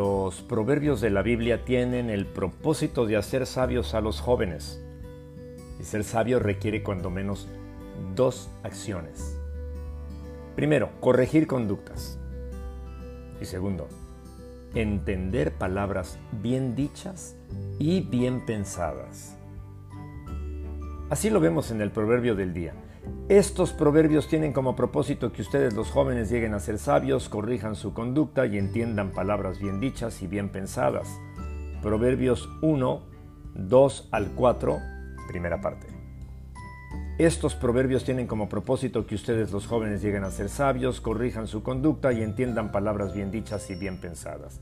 Los proverbios de la Biblia tienen el propósito de hacer sabios a los jóvenes. Y ser sabio requiere cuando menos dos acciones. Primero, corregir conductas. Y segundo, entender palabras bien dichas y bien pensadas. Así lo vemos en el proverbio del día. Estos proverbios tienen como propósito que ustedes los jóvenes lleguen a ser sabios, corrijan su conducta y entiendan palabras bien dichas y bien pensadas. Proverbios 1, 2 al 4, primera parte. Estos proverbios tienen como propósito que ustedes los jóvenes lleguen a ser sabios, corrijan su conducta y entiendan palabras bien dichas y bien pensadas.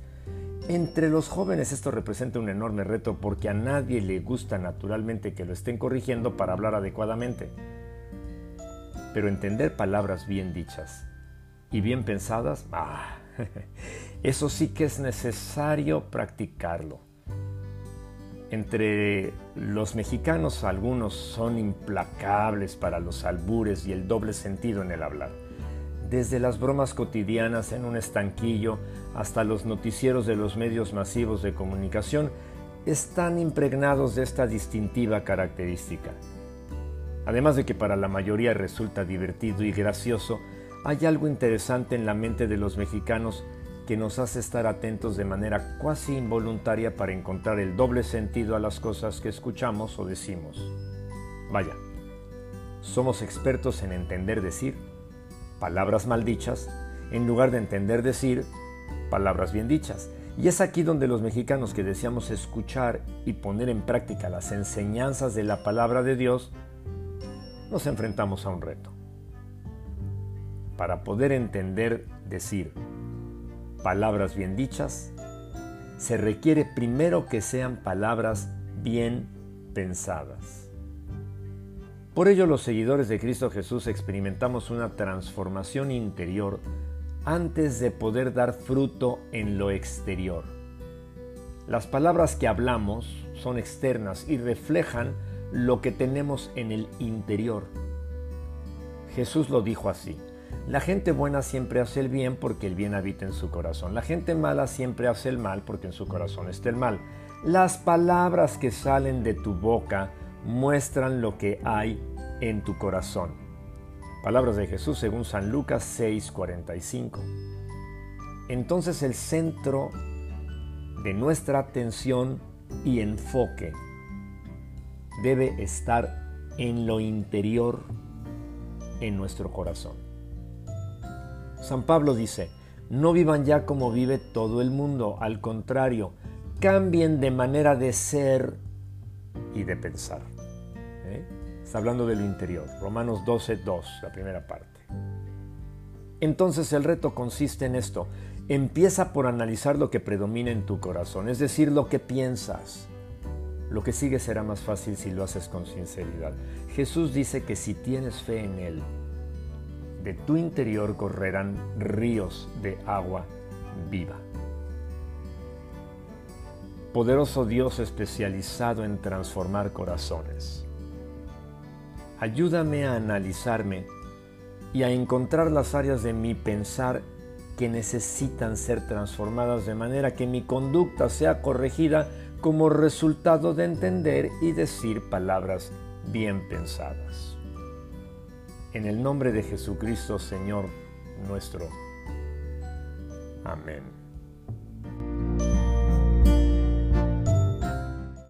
Entre los jóvenes esto representa un enorme reto porque a nadie le gusta naturalmente que lo estén corrigiendo para hablar adecuadamente. Pero entender palabras bien dichas y bien pensadas, ah, eso sí que es necesario practicarlo. Entre los mexicanos algunos son implacables para los albures y el doble sentido en el hablar. Desde las bromas cotidianas en un estanquillo hasta los noticieros de los medios masivos de comunicación están impregnados de esta distintiva característica. Además de que para la mayoría resulta divertido y gracioso, hay algo interesante en la mente de los mexicanos que nos hace estar atentos de manera cuasi involuntaria para encontrar el doble sentido a las cosas que escuchamos o decimos. Vaya, somos expertos en entender decir palabras maldichas en lugar de entender decir palabras bien dichas. Y es aquí donde los mexicanos que deseamos escuchar y poner en práctica las enseñanzas de la palabra de Dios, nos enfrentamos a un reto. Para poder entender, decir palabras bien dichas, se requiere primero que sean palabras bien pensadas. Por ello los seguidores de Cristo Jesús experimentamos una transformación interior antes de poder dar fruto en lo exterior. Las palabras que hablamos son externas y reflejan lo que tenemos en el interior. Jesús lo dijo así. La gente buena siempre hace el bien porque el bien habita en su corazón. La gente mala siempre hace el mal porque en su corazón está el mal. Las palabras que salen de tu boca muestran lo que hay en tu corazón. Palabras de Jesús según San Lucas 6:45. Entonces el centro de nuestra atención y enfoque debe estar en lo interior, en nuestro corazón. San Pablo dice, no vivan ya como vive todo el mundo, al contrario, cambien de manera de ser y de pensar. ¿Eh? Está hablando de lo interior, Romanos 12, 2, la primera parte. Entonces el reto consiste en esto, empieza por analizar lo que predomina en tu corazón, es decir, lo que piensas. Lo que sigue será más fácil si lo haces con sinceridad. Jesús dice que si tienes fe en Él, de tu interior correrán ríos de agua viva. Poderoso Dios especializado en transformar corazones. Ayúdame a analizarme y a encontrar las áreas de mi pensar que necesitan ser transformadas de manera que mi conducta sea corregida como resultado de entender y decir palabras bien pensadas. En el nombre de Jesucristo, Señor nuestro. Amén.